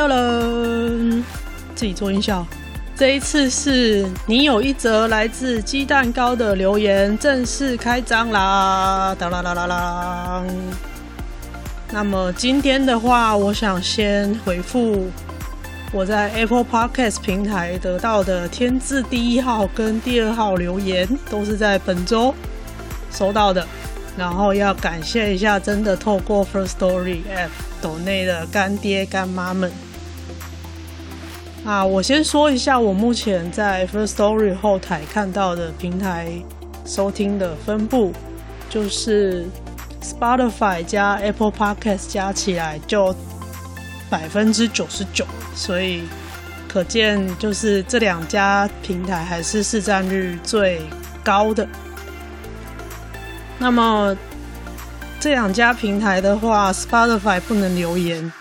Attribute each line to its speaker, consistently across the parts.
Speaker 1: Hello，，自己做音效。这一次是你有一则来自鸡蛋糕的留言，正式开张啦！哒啦啦啦啦。那么今天的话，我想先回复我在 Apple Podcast 平台得到的天字第一号跟第二号留言，都是在本周。收到的，然后要感谢一下，真的透过 First Story App 抖内的干爹干妈们啊！我先说一下，我目前在 First Story 后台看到的平台收听的分布，就是 Spotify 加 Apple Podcast 加起来就百分之九十九，所以可见就是这两家平台还是市占率最高的。那么这两家平台的话，Spotify 不能留言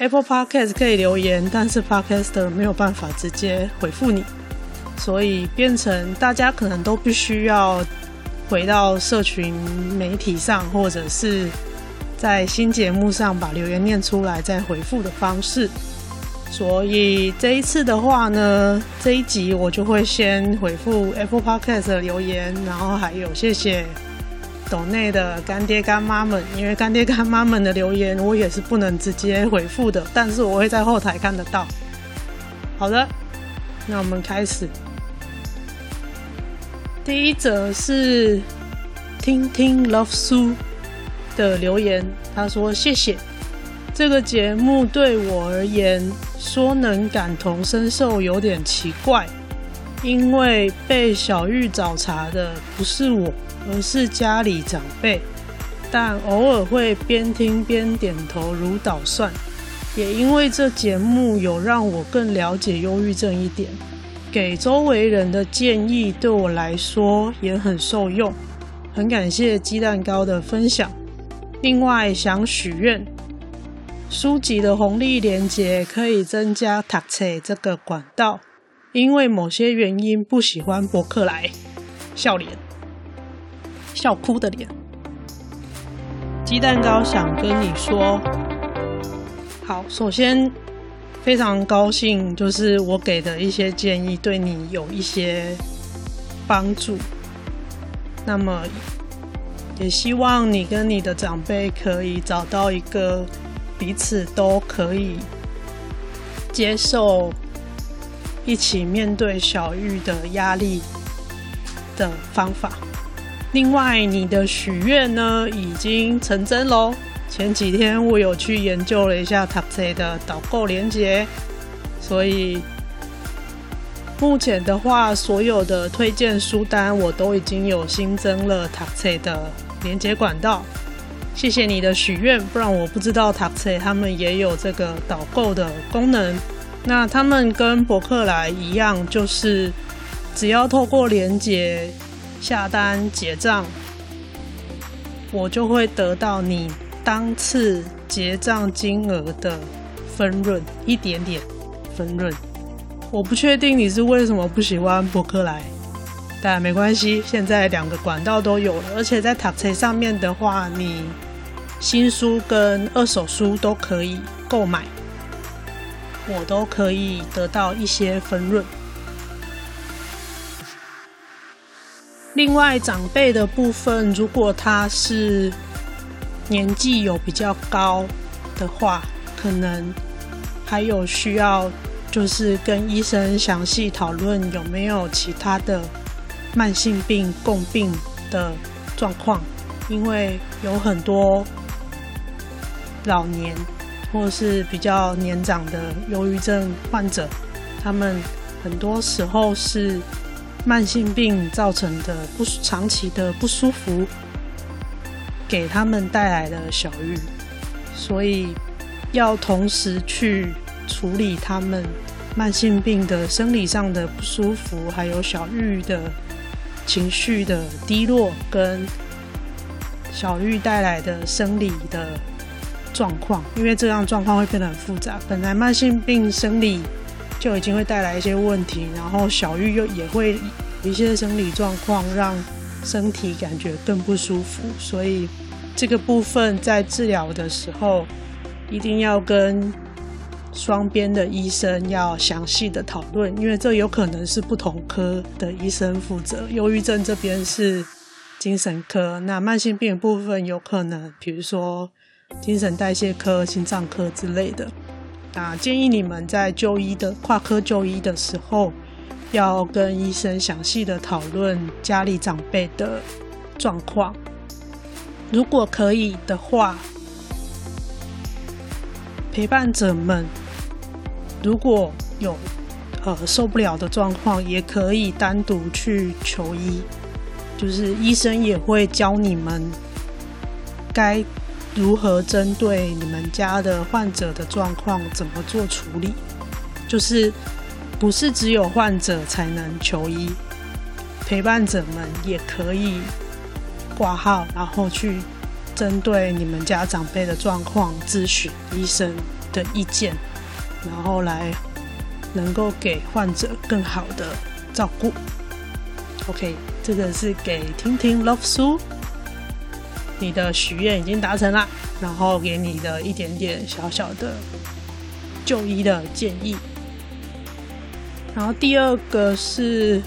Speaker 1: ，Apple Podcast 可以留言，但是 Podcaster 没有办法直接回复你，所以变成大家可能都必须要回到社群媒体上，或者是在新节目上把留言念出来再回复的方式。所以这一次的话呢，这一集我就会先回复 Apple Podcast 的留言，然后还有谢谢。抖内的干爹干妈们，因为干爹干妈们的留言我也是不能直接回复的，但是我会在后台看得到。好的，那我们开始。第一则是听听 Love su 的留言，他说：“谢谢这个节目对我而言，说能感同身受有点奇怪，因为被小玉找茬的不是我。”而是家里长辈，但偶尔会边听边点头如捣蒜。也因为这节目有让我更了解忧郁症一点，给周围人的建议对我来说也很受用。很感谢鸡蛋糕的分享。另外想许愿，书籍的红利连结可以增加读册这个管道，因为某些原因不喜欢博客来。笑脸。笑哭的脸，鸡蛋糕想跟你说，好，首先非常高兴，就是我给的一些建议对你有一些帮助。那么，也希望你跟你的长辈可以找到一个彼此都可以接受、一起面对小玉的压力的方法。另外，你的许愿呢已经成真喽。前几天我有去研究了一下读册的导购连接，所以目前的话，所有的推荐书单我都已经有新增了读册的连接管道。谢谢你的许愿，不然我不知道读册他们也有这个导购的功能。那他们跟博客来一样，就是只要透过连接。下单结账，我就会得到你当次结账金额的分润，一点点分润。我不确定你是为什么不喜欢博客来，但没关系，现在两个管道都有了，而且在 TAXE 上面的话，你新书跟二手书都可以购买，我都可以得到一些分润。另外，长辈的部分，如果他是年纪有比较高的话，可能还有需要，就是跟医生详细讨论有没有其他的慢性病共病的状况，因为有很多老年或是比较年长的忧郁症患者，他们很多时候是。慢性病造成的不长期的不舒服，给他们带来了小郁。所以要同时去处理他们慢性病的生理上的不舒服，还有小玉的情绪的低落，跟小玉带来的生理的状况，因为这样状况会变得很复杂。本来慢性病生理就已经会带来一些问题，然后小玉又也会有一些生理状况让身体感觉更不舒服，所以这个部分在治疗的时候一定要跟双边的医生要详细的讨论，因为这有可能是不同科的医生负责。忧郁症这边是精神科，那慢性病部分有可能，比如说精神代谢科、心脏科之类的。那建议你们在就医的跨科就医的时候，要跟医生详细的讨论家里长辈的状况。如果可以的话，陪伴者们如果有呃受不了的状况，也可以单独去求医，就是医生也会教你们该如何针对你们家的患者的状况怎么做处理，就是不是只有患者才能求医，陪伴者们也可以挂号，然后去针对你们家长辈的状况咨询医生的意见，然后来能够给患者更好的照顾。OK，这个是给听听 Love 书。你的许愿已经达成了，然后给你的一点点小小的就医的建议。然后第二个是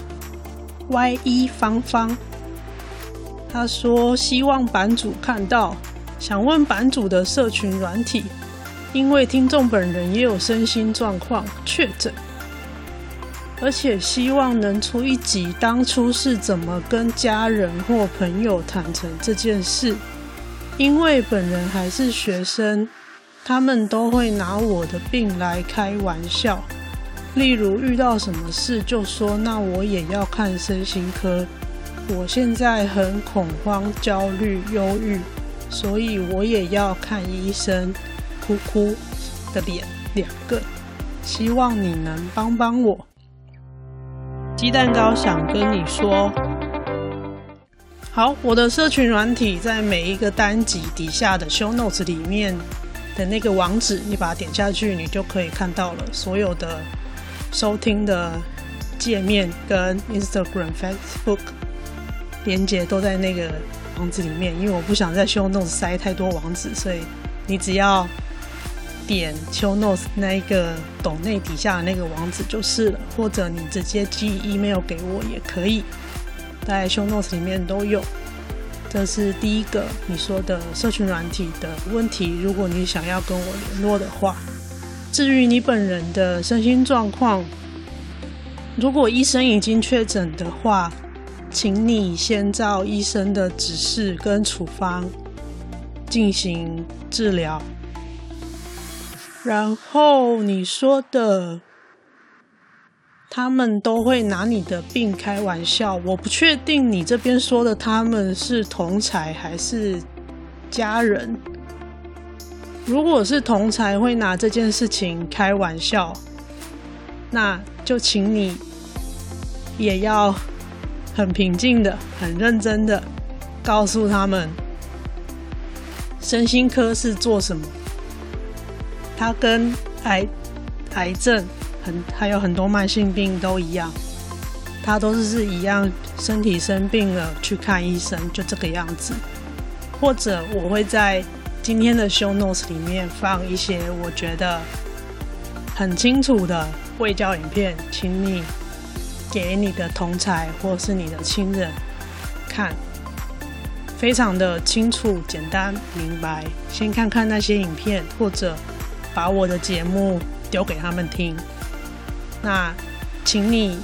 Speaker 1: Y 一方方，他说希望版主看到，想问版主的社群软体，因为听众本人也有身心状况确诊。而且希望能出一集，当初是怎么跟家人或朋友坦诚这件事。因为本人还是学生，他们都会拿我的病来开玩笑。例如遇到什么事就说：“那我也要看身心科。”我现在很恐慌、焦虑、忧郁，所以我也要看医生。哭哭的脸两个，希望你能帮帮我。鸡蛋糕想跟你说，好，我的社群软体在每一个单集底下的 show notes 里面的那个网址，你把它点下去，你就可以看到了所有的收听的界面跟 Instagram、Facebook 连接都在那个网址里面。因为我不想在 show notes 塞太多网址，所以你只要。点 show notes 那一个抖内底下的那个网址就是了，或者你直接寄 email 给我也可以，在 show notes 里面都有。这是第一个你说的社群软体的问题，如果你想要跟我联络的话，至于你本人的身心状况，如果医生已经确诊的话，请你先照医生的指示跟处方进行治疗。然后你说的，他们都会拿你的病开玩笑。我不确定你这边说的他们是同才还是家人。如果是同才会拿这件事情开玩笑，那就请你也要很平静的、很认真的告诉他们，身心科是做什么。它跟癌癌症很还有很多慢性病都一样，它都是是一样，身体生病了去看医生，就这个样子。或者我会在今天的 show notes 里面放一些我觉得很清楚的卫教影片，请你给你的同才或是你的亲人看，非常的清楚、简单、明白。先看看那些影片，或者。把我的节目丢给他们听。那，请你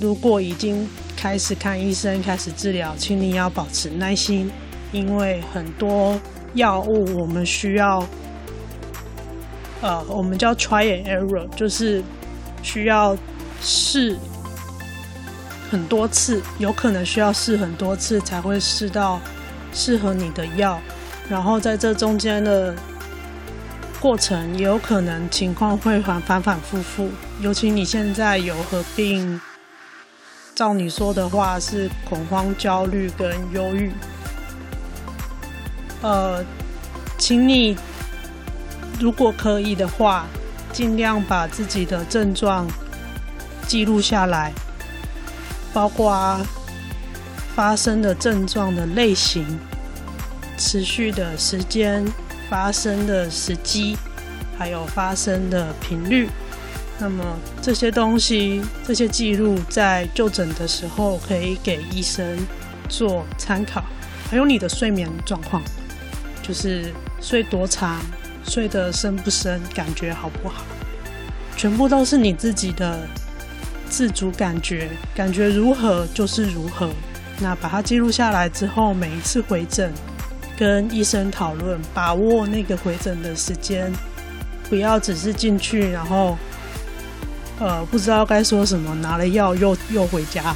Speaker 1: 如果已经开始看医生、开始治疗，请你要保持耐心，因为很多药物我们需要，呃，我们叫 try and error，就是需要试很多次，有可能需要试很多次才会试到适合你的药。然后在这中间的过程，也有可能情况会反反反复复。尤其你现在有合并，照你说的话是恐慌、焦虑跟忧郁。呃，请你如果可以的话，尽量把自己的症状记录下来，包括发生的症状的类型、持续的时间。发生的时机，还有发生的频率，那么这些东西、这些记录在就诊的时候可以给医生做参考。还有你的睡眠状况，就是睡多长、睡得深不深、感觉好不好，全部都是你自己的自主感觉，感觉如何就是如何。那把它记录下来之后，每一次回诊。跟医生讨论，把握那个回诊的时间，不要只是进去，然后呃不知道该说什么，拿了药又又回家。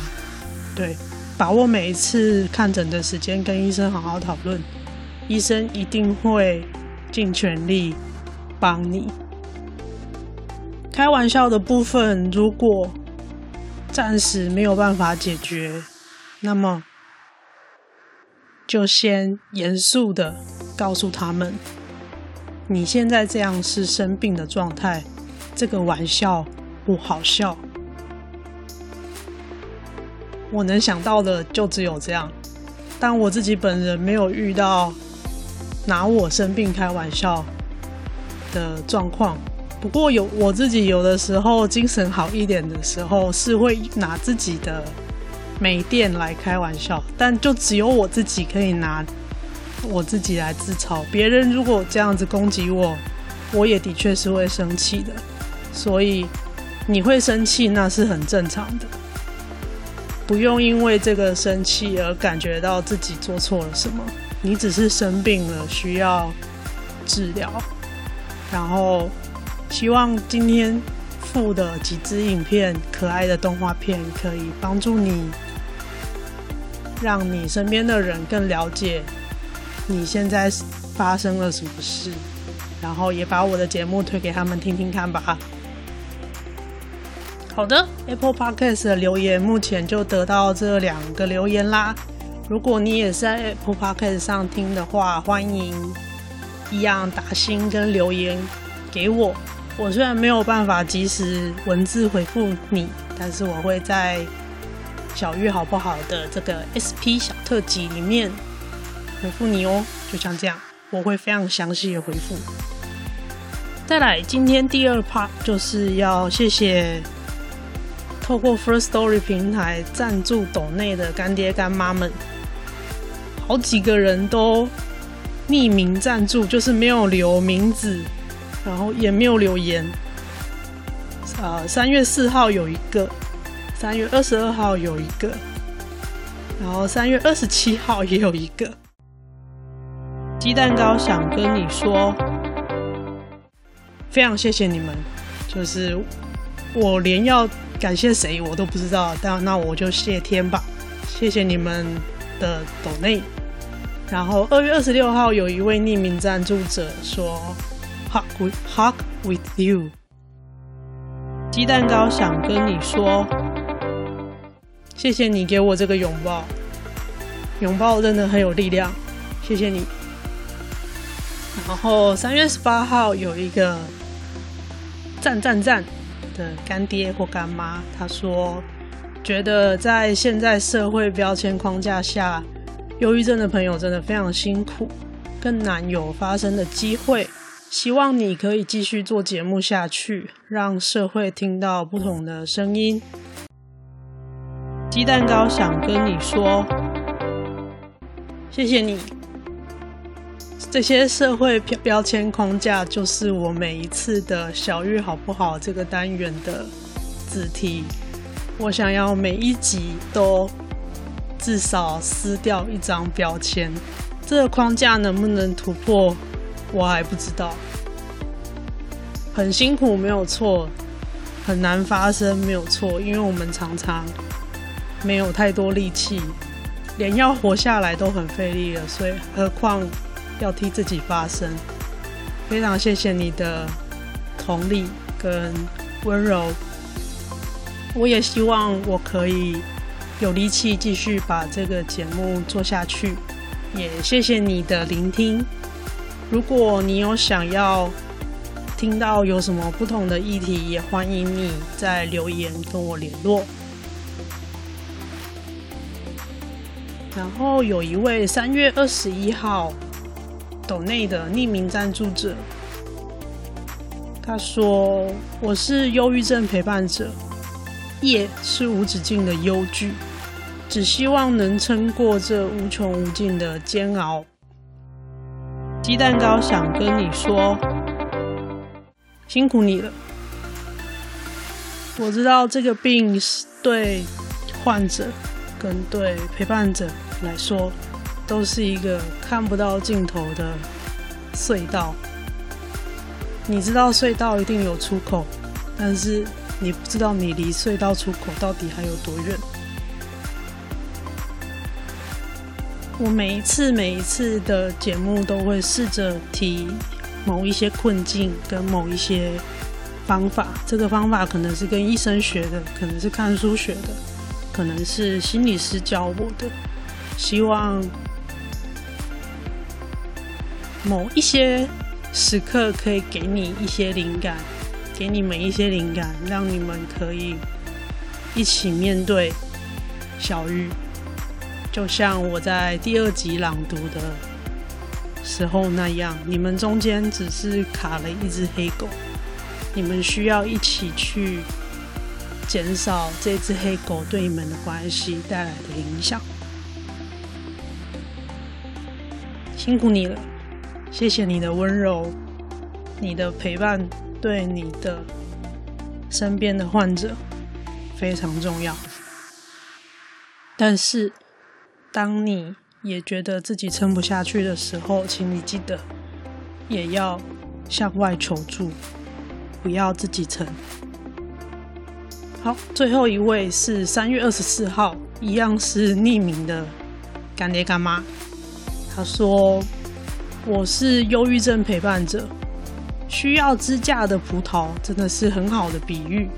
Speaker 1: 对，把握每一次看诊的时间，跟医生好好讨论，医生一定会尽全力帮你。开玩笑的部分，如果暂时没有办法解决，那么。就先严肃的告诉他们，你现在这样是生病的状态，这个玩笑不好笑。我能想到的就只有这样，但我自己本人没有遇到拿我生病开玩笑的状况。不过有我自己有的时候精神好一点的时候，是会拿自己的。没电来开玩笑，但就只有我自己可以拿我自己来自嘲。别人如果这样子攻击我，我也的确是会生气的。所以你会生气，那是很正常的，不用因为这个生气而感觉到自己做错了什么。你只是生病了，需要治疗。然后希望今天附的几支影片，可爱的动画片，可以帮助你。让你身边的人更了解你现在发生了什么事，然后也把我的节目推给他们听听看吧。好的，Apple Podcast 的留言目前就得到这两个留言啦。如果你也是在 Apple Podcast 上听的话，欢迎一样打星跟留言给我。我虽然没有办法及时文字回复你，但是我会在。小玉好不好的这个 SP 小特辑里面回复你哦，就像这样，我会非常详细的回复。再来，今天第二 part 就是要谢谢透过 First Story 平台赞助抖内的干爹干妈们，好几个人都匿名赞助，就是没有留名字，然后也没有留言。呃，三月四号有一个。三月二十二号有一个，然后三月二十七号也有一个。鸡蛋糕想跟你说，非常谢谢你们，就是我连要感谢谁我都不知道，但那我就谢天吧，谢谢你们的抖内。然后二月二十六号有一位匿名赞助者说，Hug with Hug with you。鸡蛋糕想跟你说。谢谢你给我这个拥抱，拥抱真的很有力量，谢谢你。然后三月十八号有一个赞赞赞的干爹或干妈，他说觉得在现在社会标签框架下，忧郁症的朋友真的非常辛苦，更难有发声的机会。希望你可以继续做节目下去，让社会听到不同的声音。鸡蛋糕想跟你说，谢谢你。这些社会标标签框架就是我每一次的小玉好不好这个单元的子题。我想要每一集都至少撕掉一张标签。这个框架能不能突破，我还不知道。很辛苦，没有错；很难发生，没有错。因为我们常常。没有太多力气，连要活下来都很费力了，所以何况要替自己发声。非常谢谢你的同理跟温柔。我也希望我可以有力气继续把这个节目做下去。也谢谢你的聆听。如果你有想要听到有什么不同的议题，也欢迎你在留言跟我联络。然后有一位三月二十一号斗内的匿名赞助者，他说：“我是忧郁症陪伴者，夜是无止境的忧惧，只希望能撑过这无穷无尽的煎熬。”鸡蛋糕想跟你说，辛苦你了。我知道这个病是对患者。跟对陪伴者来说，都是一个看不到尽头的隧道。你知道隧道一定有出口，但是你不知道你离隧道出口到底还有多远。我每一次每一次的节目都会试着提某一些困境跟某一些方法，这个方法可能是跟医生学的，可能是看书学的。可能是心理师教我的，希望某一些时刻可以给你一些灵感，给你们一些灵感，让你们可以一起面对小玉。就像我在第二集朗读的时候那样，你们中间只是卡了一只黑狗，你们需要一起去。减少这只黑狗对你们的关系带来的影响。辛苦你了，谢谢你的温柔，你的陪伴对你的身边的患者非常重要。但是，当你也觉得自己撑不下去的时候，请你记得也要向外求助，不要自己撑。好，最后一位是三月二十四号，一样是匿名的干爹干妈。他说：“我是忧郁症陪伴者，需要支架的葡萄真的是很好的比喻。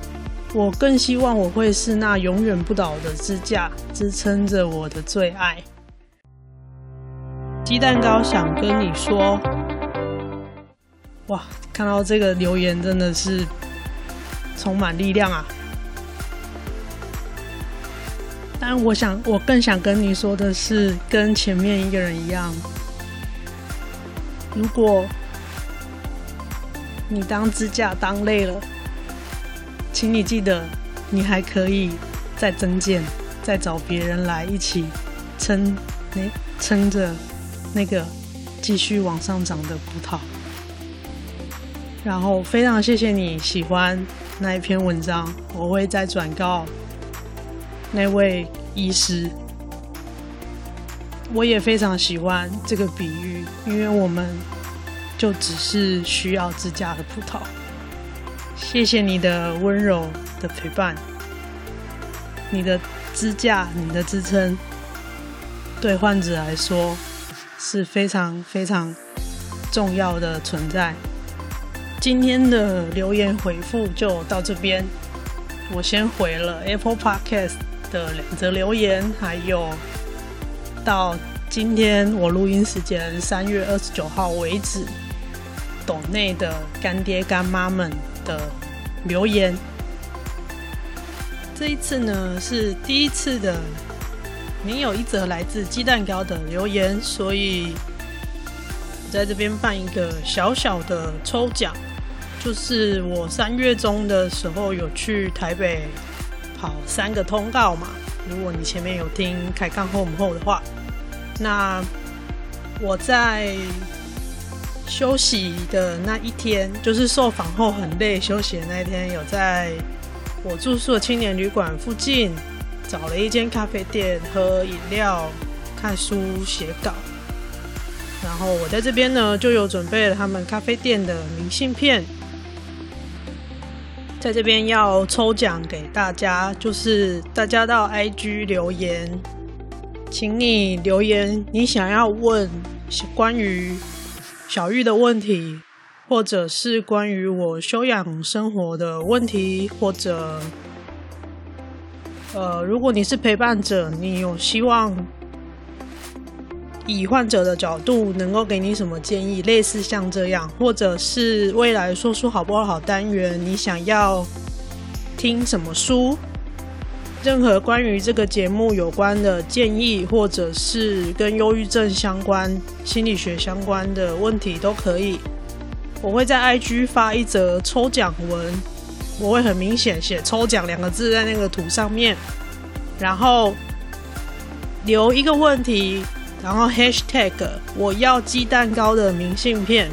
Speaker 1: 我更希望我会是那永远不倒的支架，支撑着我的最爱。”鸡蛋糕想跟你说，哇，看到这个留言真的是充满力量啊！但我想，我更想跟你说的是，跟前面一个人一样，如果你当支架当累了，请你记得，你还可以再增建，再找别人来一起撑，那撑着那个继续往上涨的葡萄。然后非常谢谢你喜欢那一篇文章，我会再转告。那位医师，我也非常喜欢这个比喻，因为我们就只是需要支架的葡萄。谢谢你的温柔的陪伴，你的支架，你的支撑，对患者来说是非常非常重要的存在。今天的留言回复就到这边，我先回了 Apple Podcast。的两则留言，还有到今天我录音时间三月二十九号为止，岛内的干爹干妈们的留言。这一次呢是第一次的，没有一则来自鸡蛋糕的留言，所以我在这边办一个小小的抽奖，就是我三月中的时候有去台北。好，三个通告嘛。如果你前面有听开杠后母后的话，那我在休息的那一天，就是受访后很累休息的那一天，有在我住宿的青年旅馆附近找了一间咖啡店喝饮料、看书、写稿。然后我在这边呢，就有准备了他们咖啡店的明信片。在这边要抽奖给大家，就是大家到 IG 留言，请你留言你想要问关于小玉的问题，或者是关于我休养生活的问题，或者，呃，如果你是陪伴者，你有希望以患者的角度能够给你什么建议，类似像这样，或者是未来说书好不好单元，你想要听什么书？任何关于这个节目有关的建议，或者是跟忧郁症相关、心理学相关的问题都可以。我会在 IG 发一则抽奖文，我会很明显写“抽奖”两个字在那个图上面，然后留一个问题，然后 Hashtag 我要鸡蛋糕的明信片，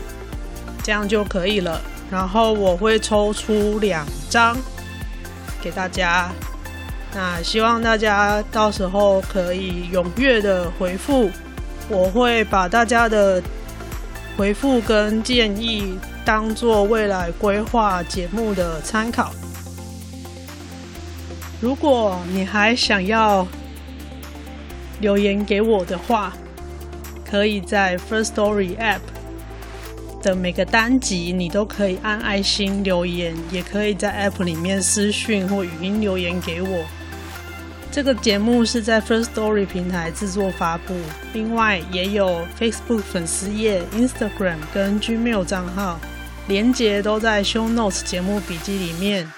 Speaker 1: 这样就可以了。然后我会抽出两张给大家。那希望大家到时候可以踊跃的回复，我会把大家的回复跟建议当做未来规划节目的参考。如果你还想要留言给我的话，可以在 First Story App 的每个单集，你都可以按爱心留言，也可以在 App 里面私讯或语音留言给我。这个节目是在 First Story 平台制作发布，另外也有 Facebook 粉丝页、Instagram 跟 Gmail 账号，连结都在 Show Notes 节目笔记里面。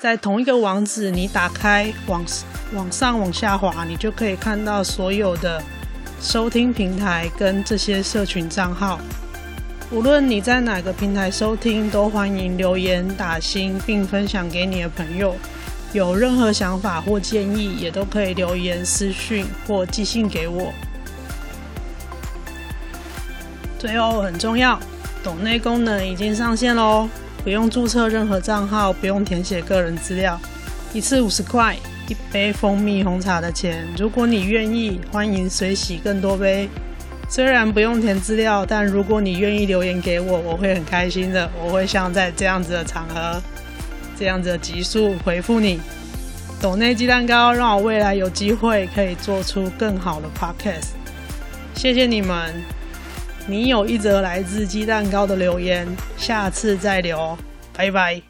Speaker 1: 在同一个网址，你打开往往上往下滑，你就可以看到所有的收听平台跟这些社群账号。无论你在哪个平台收听，都欢迎留言打星，并分享给你的朋友。有任何想法或建议，也都可以留言、私讯或寄信给我。最后很重要，抖内功能已经上线喽！不用注册任何账号，不用填写个人资料，一次五十块，一杯蜂蜜红茶的钱。如果你愿意，欢迎随喜更多杯。虽然不用填资料，但如果你愿意留言给我，我会很开心的。我会像在这样子的场合。这样子的集数回复你，抖内鸡蛋糕，让我未来有机会可以做出更好的 podcast。谢谢你们，你有一则来自鸡蛋糕的留言，下次再留，拜拜。